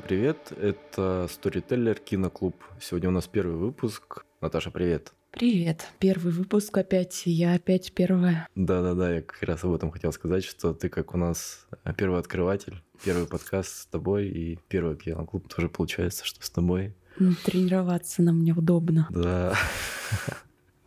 Всем привет, это Storyteller Киноклуб. Сегодня у нас первый выпуск. Наташа, привет. Привет. Первый выпуск опять. Я опять первая. Да-да-да, я как раз об этом хотел сказать, что ты как у нас первый открыватель, первый подкаст с тобой и первый киноклуб тоже получается, что с тобой. Тренироваться нам неудобно. Да.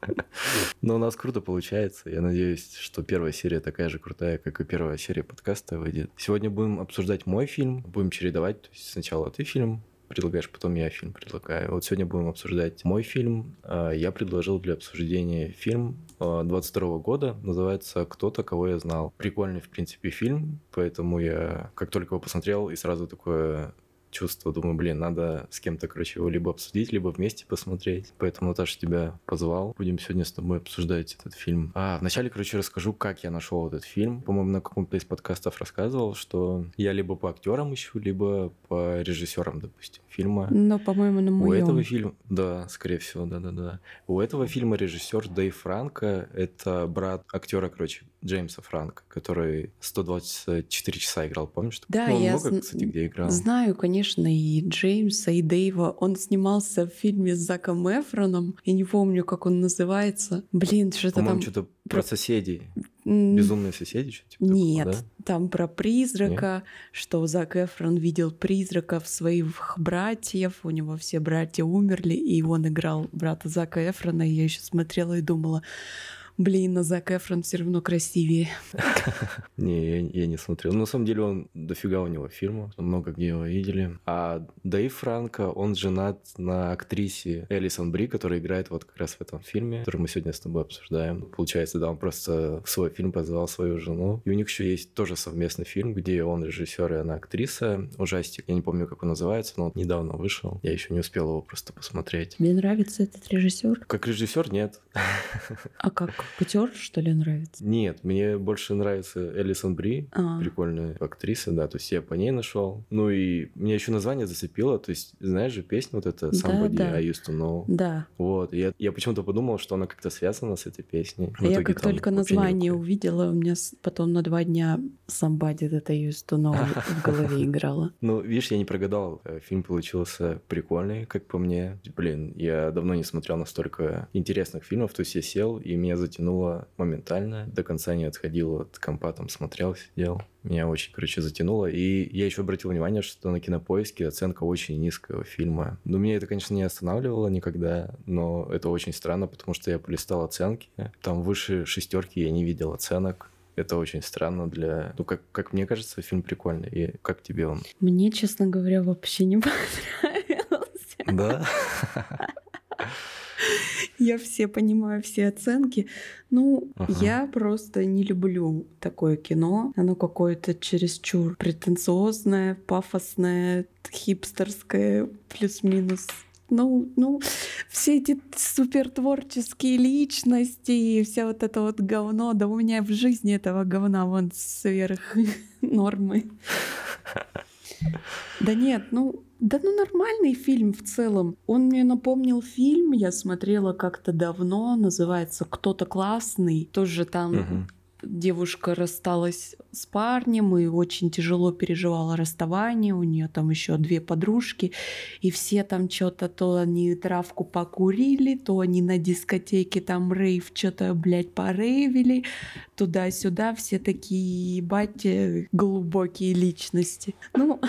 Но у нас круто получается. Я надеюсь, что первая серия такая же крутая, как и первая серия подкаста выйдет. Сегодня будем обсуждать мой фильм. Будем чередовать. То есть сначала ты фильм предлагаешь, потом я фильм предлагаю. Вот сегодня будем обсуждать мой фильм. А, я предложил для обсуждения фильм 22 года. Называется «Кто-то, кого я знал». Прикольный, в принципе, фильм, поэтому я как только его посмотрел и сразу такое чувство. Думаю, блин, надо с кем-то, короче, его либо обсудить, либо вместе посмотреть. Поэтому, Наташа, тебя позвал. Будем сегодня с тобой обсуждать этот фильм. А, вначале, короче, расскажу, как я нашел этот фильм. По-моему, на каком-то из подкастов рассказывал, что я либо по актерам ищу, либо по режиссерам, допустим, фильма. Но, по-моему, на моем. У этого фильма, да, скорее всего, да-да-да. У этого фильма режиссер Дэйв Франко, это брат актера, короче, Джеймса Франка, который 124 часа играл, помнишь? Да, ну, я много, зн- кстати, где играл. знаю, конечно, и Джеймса, и Дэйва. Он снимался в фильме с Заком Эфроном. Я не помню, как он называется. Блин, что-то там... что-то про соседей. Безумные соседи, что типа такого, Нет, да? там про призрака, что Зак Эфрон видел призраков своих братьев, у него все братья умерли, и он играл брата Зака Эфрона, и я еще смотрела и думала, блин, а Зак Эфрон все равно красивее. Не, я, я не смотрел. Но на самом деле он дофига у него фильмов, много где его видели. А Дэйв Франко, он женат на актрисе Элисон Бри, которая играет вот как раз в этом фильме, который мы сегодня с тобой обсуждаем. Получается, да, он просто в свой фильм позвал свою жену. И у них еще есть тоже совместный фильм, где он режиссер и она актриса. Ужастик. Я не помню, как он называется, но он недавно вышел. Я еще не успел его просто посмотреть. Тебе нравится этот режиссер? Как режиссер нет. А как актер, что ли, нравится? Нет, мне больше нравится Элисон Бри. А, Прикольная актриса, да, то есть я по ней нашел. Ну и мне еще название зацепило, то есть знаешь же песню вот эта Да, Somebody да. I used to know. да. Вот, и я, я почему-то подумал, что она как-то связана с этой песней. В я итоге как там только название увидела, у меня потом на два дня Somebody That I Used to Know в голове играла. Ну, видишь, я не прогадал. Э, Фильм получился прикольный, как по мне. Блин, я давно не смотрел настолько интересных фильмов. То есть я сел, и меня затянуло моментально. До конца не отходил от компа, там смотрел, сидел. Меня очень, короче, затянуло. И я еще обратил внимание, что на кинопоиске оценка очень низкая у фильма. Ну, меня это, конечно, не останавливало никогда, но это очень странно, потому что я полистал оценки. Там выше шестерки я не видел оценок. Это очень странно для... Ну, как, как мне кажется, фильм прикольный. И как тебе он? Мне, честно говоря, вообще не понравился. Да? Я все понимаю, все оценки. Ну, Ага. я просто не люблю такое кино. Оно какое-то чересчур претенциозное, пафосное, хипстерское, плюс-минус. Ну, ну, все эти супер творческие личности и вся вот это вот говно, да у меня в жизни этого говна вон сверх нормы. Да нет, ну, да ну нормальный фильм в целом. Он мне напомнил фильм, я смотрела как-то давно, называется «Кто-то классный». Тоже там Мгм. Девушка рассталась с парнем и очень тяжело переживала расставание. У нее там еще две подружки, и все там что-то то они травку покурили, то они на дискотеке там рейв что-то, блядь, порейвили, туда-сюда, все такие, ебать, э, глубокие личности. Ну,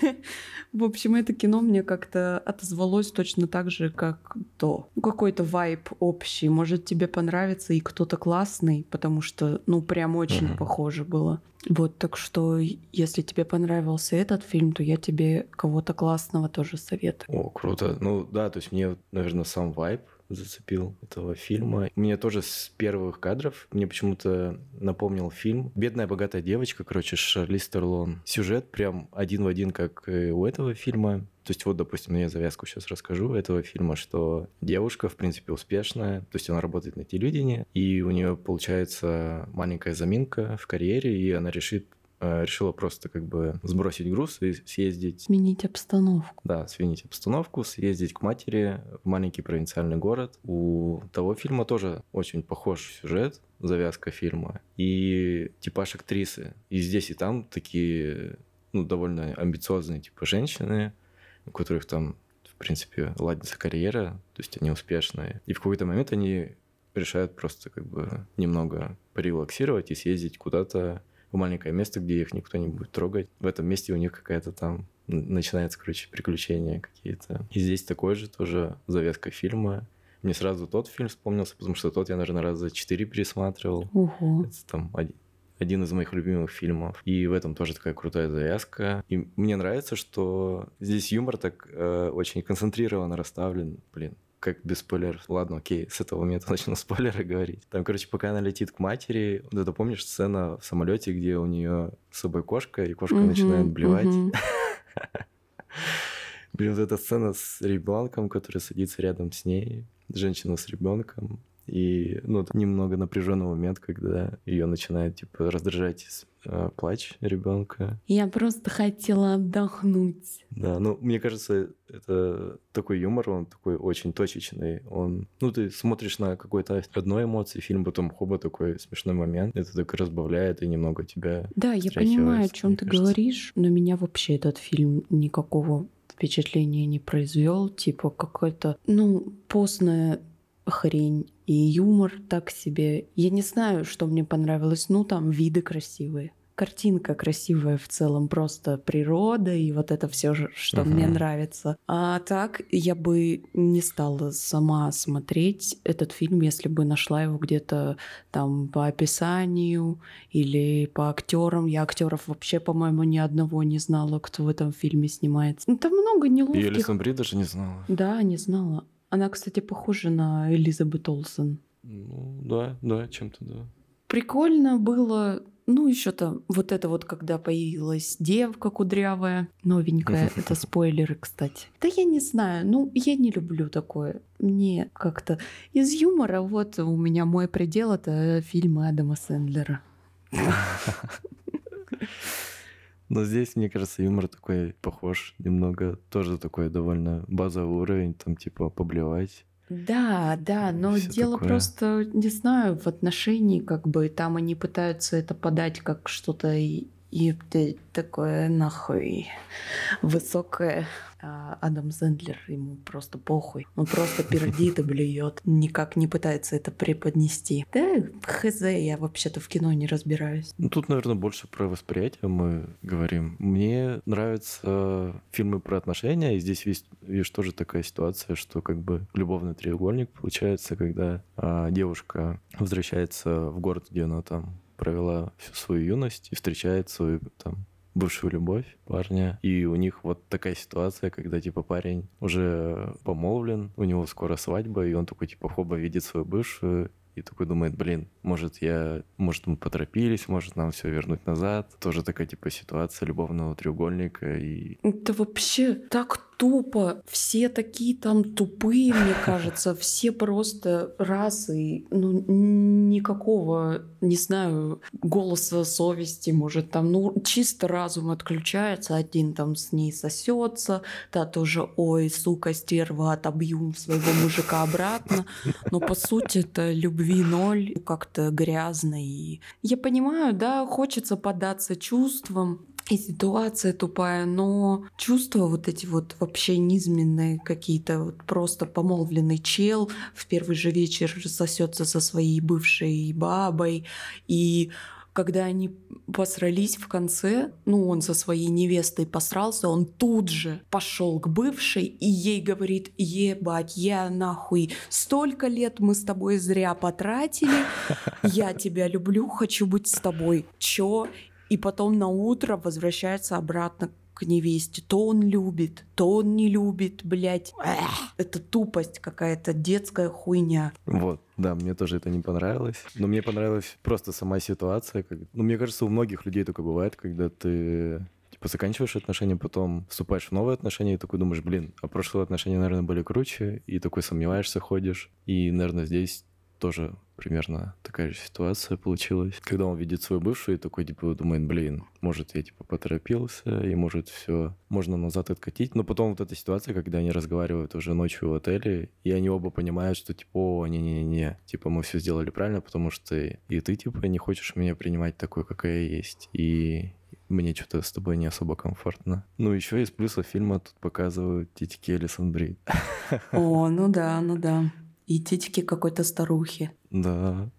в общем, это кино мне как-то отозвалось точно так же, как то. Ну, какой-то вайб общий. Может, тебе понравится и кто-то классный, потому что, ну, прям очень Мгм. похоже было. Вот, так что, если тебе понравился этот фильм, то я тебе кого-то классного тоже советую. О, круто. Ну да, то есть мне, наверное, сам вайб зацепил этого фильма. Мне тоже с первых кадров мне почему-то напомнил фильм «Бедная богатая девочка», короче, Шарлиз Терлон. Сюжет прям один в один, как и у этого фильма. То есть вот, допустим, я завязку сейчас расскажу этого фильма, что девушка, в принципе, успешная, то есть она работает на телевидении, и у нее получается маленькая заминка в карьере, и она решит решила просто как бы сбросить груз и съездить Сменить обстановку. да, сменить обстановку, съездить к матери в маленький провинциальный город. У того фильма тоже очень похож сюжет, завязка фильма и типаж актрисы. И здесь, и там такие ну, довольно амбициозные, типа, женщины, у которых там, в принципе, ладится карьера, то есть они успешные. И в какой-то момент они решают просто как бы немного порелаксировать и съездить куда-то в маленькое место, где их никто не будет трогать. В этом месте у них какая-то там начинается, короче, приключения какие-то. И здесь такой же тоже завязка фильма. Мне сразу тот фильм вспомнился, потому что тот я, наверное, раза четыре пересматривал. Ого. Это там один, один из моих любимых фильмов. И в этом тоже такая крутая завязка. И мне нравится, что здесь юмор так э, очень концентрированно расставлен. Блин, как без спойлеров. Ладно, окей, с этого момента начну спойлеры говорить. Там, короче, пока она летит к матери, вот это помнишь сцена в самолете, где у нее с собой кошка, и кошка Мгм, начинает блевать. Блин, вот эта сцена с ребенком, который садится рядом с ней, женщина с ребенком. И, ну, немного напряженный момент, когда ее начинает, типа, раздражать э, плач ребенка. Я просто хотела отдохнуть. Да, ну, мне кажется, это такой юмор, он такой очень точечный. Он, ну, ты смотришь на какой-то одной эмоции фильм, потом хоба такой смешной момент. Это так разбавляет и немного тебя... Да, я понимаю, о чем ты кажется. говоришь, но меня вообще этот фильм никакого впечатления не произвел. Типа какой-то, ну, постная хрень и юмор так себе. Я не знаю, что мне понравилось. Ну, там виды красивые. Картинка красивая в целом, просто природа и вот это все, что мне Мгм. нравится. А так я бы не стала сама смотреть этот фильм, если бы нашла его где-то там по описанию или по актерам. Я актеров вообще, по-моему, ни одного не знала, кто в этом фильме снимается. Ну, там много И неловких. Элисон Бри даже не знала. Да, не знала. Она, кстати, похожа на Элизабет Олсен. Ну, да, да, чем-то да. Прикольно было. Ну, еще-то вот это вот, когда появилась девка кудрявая, новенькая. Это спойлеры, кстати. Да я не знаю. Ну, я не люблю такое. Мне как-то из юмора вот у меня мой предел — это фильмы Адама Сэндлера. Но здесь, мне кажется, юмор такой похож немного. Тоже такой довольно базовый уровень, там типа поблевать. Да, да, но дело такое. просто, не знаю, в отношении, как бы там они пытаются это подать как что-то и, такое нахуй высокое. А Адам Сэндлер ему просто похуй. Он просто пердит и блюет. Никак не пытается это преподнести. Да, хз, я вообще-то в кино не разбираюсь. Ну, тут, наверное, больше про восприятие мы говорим. Мне нравятся фильмы про отношения, и здесь есть, видишь, тоже такая ситуация, что как бы любовный треугольник получается, когда а, девушка возвращается в город, где она там провела всю свою юность и встречает свою там бывшую любовь парня. И у них вот такая ситуация, когда типа парень уже помолвлен, у него скоро свадьба, и он такой типа хоба видит свою бывшую, и такой думает, блин, может я, может мы поторопились, может нам все вернуть назад. Тоже такая типа ситуация любовного треугольника и Это вообще так тупо. Все такие там тупые, мне кажется. Все просто расы. Ну, никакого, не знаю, голоса совести, может, там, ну, чисто разум отключается. Один там с ней сосется, та тоже, ой, сука, стерва, отобью своего мужика обратно. Но по сути это любви ноль, как-то грязно. И я понимаю, да, хочется податься чувствам, и ситуация тупая, но чувства вот эти вот вообще низменные какие-то, вот просто помолвленный чел в первый же вечер сосется со своей бывшей бабой, и когда они посрались в конце, ну, он со своей невестой посрался, он тут же пошел к бывшей и ей говорит, ебать, я нахуй, столько лет мы с тобой зря потратили, я тебя люблю, хочу быть с тобой. Чё? И потом на утро возвращается обратно к невесте. То он любит, то он не любит, блядь. Эх, это тупость какая-то, детская хуйня. вот, да, мне тоже это не понравилось. Но мне понравилась просто сама ситуация. Как... Ну, мне кажется, у многих людей такое бывает, когда ты типа заканчиваешь отношения, потом вступаешь в новые отношения и такой думаешь, блин, а прошлые отношения, наверное, были круче, и такой сомневаешься, ходишь. И, наверное, здесь тоже примерно такая же ситуация получилась. Когда он видит свою бывшую и такой, типа, думает, блин, может, я, типа, поторопился, и может, все можно назад откатить. Но потом вот эта ситуация, когда они разговаривают уже ночью в отеле, и они оба понимают, что, типа, о, не-не-не, типа, мы все сделали правильно, потому что и ты, типа, не хочешь меня принимать такой, какая я есть. И мне что-то с тобой не особо комфортно. Ну, еще из плюсов фильма тут показывают титики Элисон Бри. О, ну да, ну да. И титики какой-то старухи. Да.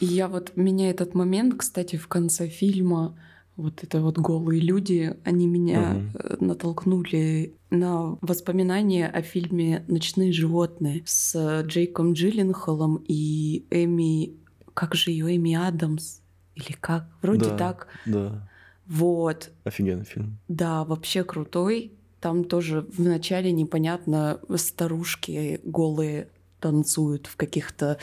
И я вот, меня этот момент, кстати, в конце фильма, вот это вот голые люди, они меня угу. натолкнули на воспоминания о фильме «Ночные животные» с Джейком Джилленхолом и Эми... Как же ее Эми Адамс? Или как? Вроде да, так. Да. Вот. Офигенный фильм. Да, вообще крутой. Там тоже вначале непонятно старушки голые танцуют в каких-то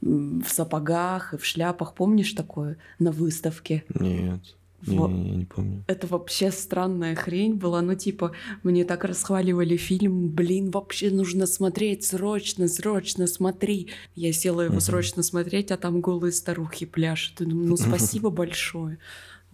в сапогах и в шляпах. Помнишь такое на выставке? Нет. Не, не, не помню. Это вообще странная хрень была. Ну, типа, мне так расхваливали фильм. Блин, вообще нужно смотреть. Срочно, срочно смотри. Я села его uh-huh. срочно смотреть, а там голые старухи пляшут. ну, спасибо большое.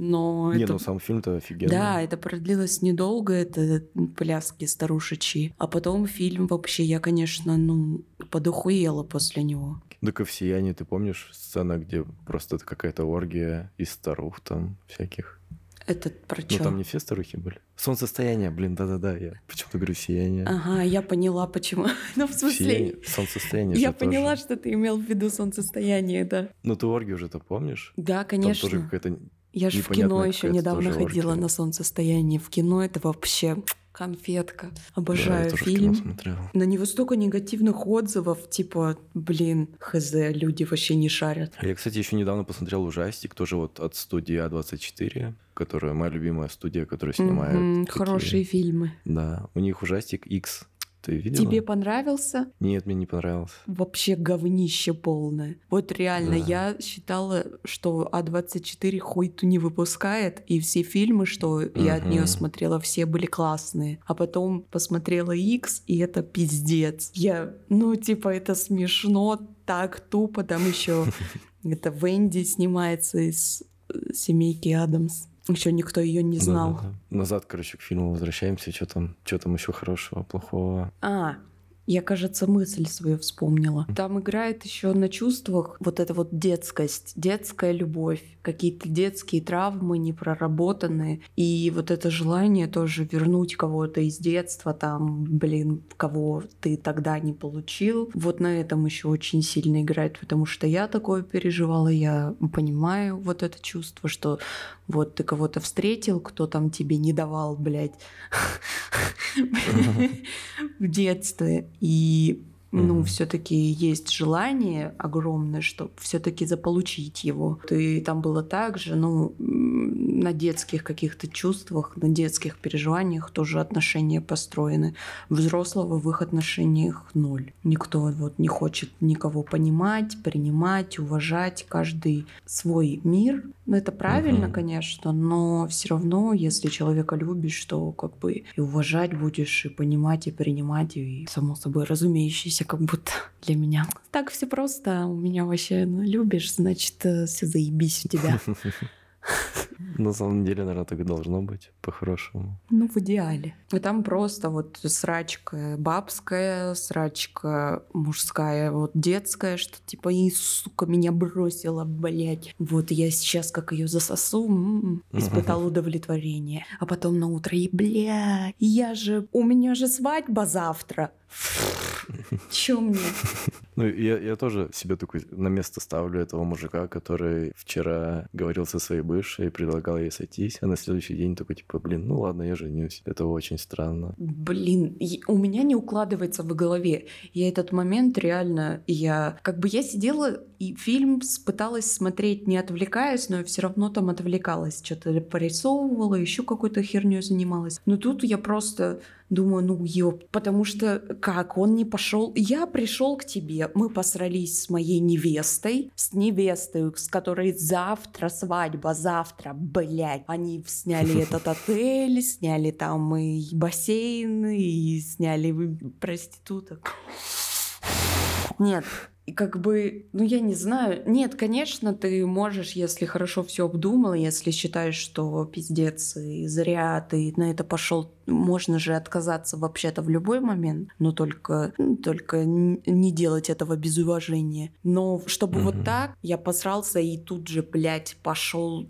Но Не, это... ну сам фильм-то офигенный. Да, это продлилось недолго, это пляски старушечьи. А потом фильм вообще, я, конечно, ну, подохуела после него. Да в «Сиянии» ты помнишь сцена, где просто это какая-то оргия из старух там всяких? Этот про чё? Ну, там не все старухи были. Солнцестояние, блин, да-да-да, я почему-то говорю сияние. Ага, я поняла, почему. Ну, в смысле... Сияние, солнцестояние Я поняла, тоже. что ты имел в виду солнцестояние, да. Ну, ты оргию уже-то помнишь? Да, конечно. Там тоже какая-то я же в кино еще недавно ходила на солнцестояние. В кино это вообще конфетка. Обожаю да, фильм. На него столько негативных отзывов, типа, блин, хз, люди вообще не шарят. Я, кстати, еще недавно посмотрел ужастик, тоже вот от студии А24, которая моя любимая студия, которая снимает. Mm-hmm, такие... Хорошие фильмы. Да, у них ужастик X ты видела? Тебе понравился? Нет, мне не понравился. Вообще говнище полное. Вот реально, да. я считала, что А24 хуй-ту не выпускает, и все фильмы, что угу. я от нее смотрела, все были классные. А потом посмотрела X, и это пиздец. Я, ну, типа, это смешно, так тупо. Там еще это Венди снимается из семейки Адамс. Еще никто ее не знал. Да, да, да. Назад, короче, к фильму возвращаемся. Что там, что там еще хорошего, плохого? А, я, кажется, мысль свою вспомнила. Там играет еще на чувствах вот эта вот детскость, детская любовь, какие-то детские травмы непроработанные. И вот это желание тоже вернуть кого-то из детства, там, блин, кого ты тогда не получил. Вот на этом еще очень сильно играет, потому что я такое переживала, я понимаю вот это чувство, что вот ты кого-то встретил, кто там тебе не давал, блядь, в детстве. И ну, mm-hmm. все-таки есть желание огромное, чтобы все-таки заполучить его. И там было так же, ну, на детских каких-то чувствах, на детских переживаниях тоже отношения построены. Взрослого в их отношениях ноль. Никто вот не хочет никого понимать, принимать, уважать. Каждый свой мир. Ну, это правильно, mm-hmm. конечно, но все равно, если человека любишь, то как бы и уважать будешь, и понимать, и принимать, и само собой разумеющееся все как будто для меня. Так все просто. У меня вообще ну, любишь, значит, э, все заебись у тебя. На самом деле, наверное, так и должно быть, по-хорошему. Ну, в идеале. И там просто вот срачка бабская, срачка мужская, вот детская, что типа, и, сука, меня бросила, блядь. Вот я сейчас как ее засосу, м-м, испытал удовлетворение. А потом на утро, и, бля, я же, у меня же свадьба завтра. Чё мне? Ну, я, я тоже себе такой на место ставлю этого мужика, который вчера говорил со своей бывшей, предлагал ей сойтись, а на следующий день такой, типа, блин, ну ладно, я женюсь. Это очень странно. Блин, у меня не укладывается в голове. Я этот момент реально, я... Как бы я сидела и фильм пыталась смотреть, не отвлекаясь, но все равно там отвлекалась. Что-то порисовывала, еще какой-то херней занималась. Но тут я просто думаю, ну ёп, потому что как он не пошел? Я пришел к тебе, мы посрались с моей невестой, с невестой, с которой завтра свадьба, завтра, блядь. Они сняли этот отель, сняли там и бассейн, и сняли проституток. Нет, и как бы, ну я не знаю. Нет, конечно, ты можешь, если хорошо все обдумал, если считаешь, что пиздец, и зря ты на это пошел можно же отказаться вообще-то в любой момент, но только, только не делать этого без уважения. Но чтобы mm-hmm. вот так, я посрался и тут же, блядь, пошел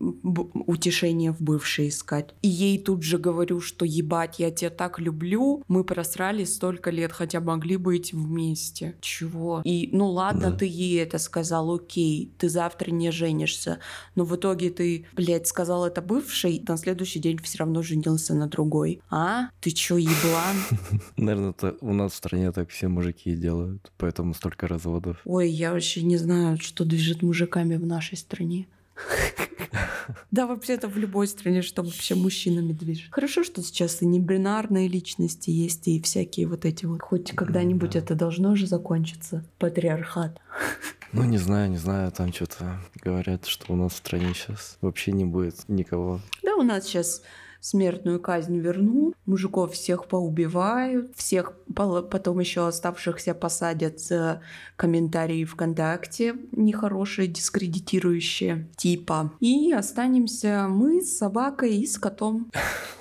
утешение в бывшей искать. И ей тут же говорю, что ебать, я тебя так люблю, мы просрались столько лет, хотя могли быть вместе. Чего? И ну ладно, да. ты ей это сказал, окей, ты завтра не женишься, но в итоге ты, блядь, сказал это бывшей, на следующий день все равно женился на другой. А? Ты чё, еблан? Наверное, это у нас в стране так все мужики делают, поэтому столько разводов. Ой, я вообще не знаю, что движет мужиками в нашей стране. Да, вообще-то в любой стране, что вообще мужчинами движет. Хорошо, что сейчас и небинарные личности есть, и всякие вот эти вот. Хоть когда-нибудь это должно же закончиться. Патриархат. Ну, не знаю, не знаю, там что-то говорят, что у нас в стране сейчас вообще не будет никого. Да, у нас сейчас смертную казнь вернут, мужиков всех поубивают, всех потом еще оставшихся посадят за комментарии ВКонтакте нехорошие, дискредитирующие типа. И останемся мы с собакой и с котом.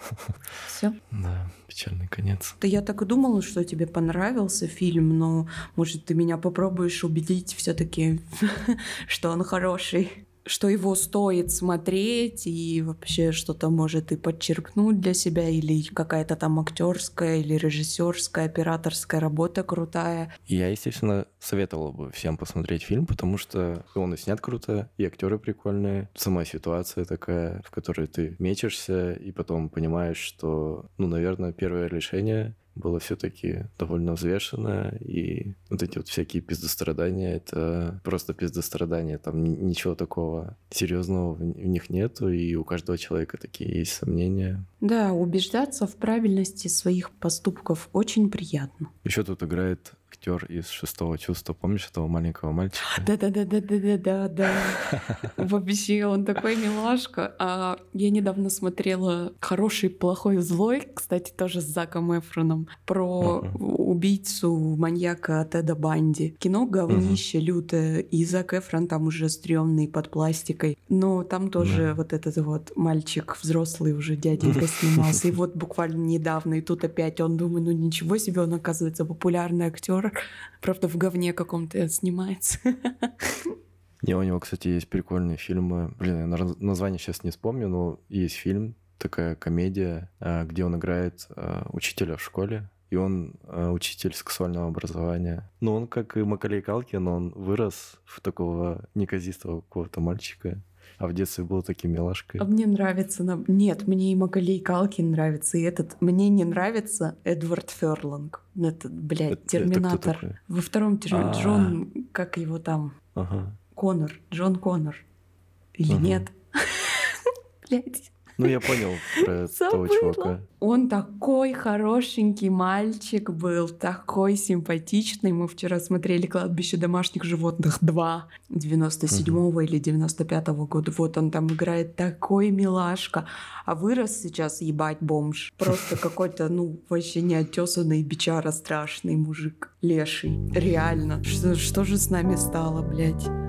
Все. Да печальный конец. Да я так и думала, что тебе понравился фильм, но может ты меня попробуешь убедить все-таки, что он хороший что его стоит смотреть и вообще что-то может и подчеркнуть для себя или какая-то там актерская или режиссерская, операторская работа крутая. Я, естественно, советовал бы всем посмотреть фильм, потому что он и снят круто, и актеры прикольные, сама ситуация такая, в которой ты мечешься и потом понимаешь, что, ну, наверное, первое решение было все-таки довольно взвешенное, и вот эти вот всякие пиздострадания, это просто пиздострадания, там ничего такого серьезного в них нету, и у каждого человека такие есть сомнения. Да, убеждаться в правильности своих поступков очень приятно. Еще тут играет актер из шестого чувства. Помнишь этого маленького мальчика? Да, да, да, да, да, да, да, да. Вообще, он такой милашка. А я недавно смотрела хороший, плохой, злой, кстати, тоже с Заком Эфроном, про убийцу маньяка Теда Банди. Кино говнище лютое, и Зак Эфрон там уже стрёмный под пластикой. Но там тоже вот этот вот мальчик взрослый уже дяденька снимался. И вот буквально недавно, и тут опять он думает, ну ничего себе, он оказывается популярный актер Правда, в говне каком-то снимается. Не, у него, кстати, есть прикольные фильмы. Блин, я название сейчас не вспомню, но есть фильм, такая комедия, а, где он играет а, учителя в школе, и он а, учитель сексуального образования. Но он, как и Макалей Калкин, он вырос в такого неказистого какого-то мальчика. А в детстве был таким милашкой. А мне нравится... Нет, мне и Макалей Калкин нравится, и этот... Мне не нравится Эдвард Ферланг. Этот, блядь, это, Терминатор. Это Во втором терминаторе а. Джон... Как его там? Ага. Конор. Джон Конор. Или ага. нет? Блядь. Ну, я понял про того чувака. Он такой хорошенький мальчик был, такой симпатичный. Мы вчера смотрели «Кладбище домашних животных 2» 97-го угу. или 95-го года. Вот он там играет такой милашка. А вырос сейчас ебать бомж. Просто какой-то, ну, вообще неотесанный бичара страшный мужик. Леший. Реально. Что, что же с нами стало, блядь?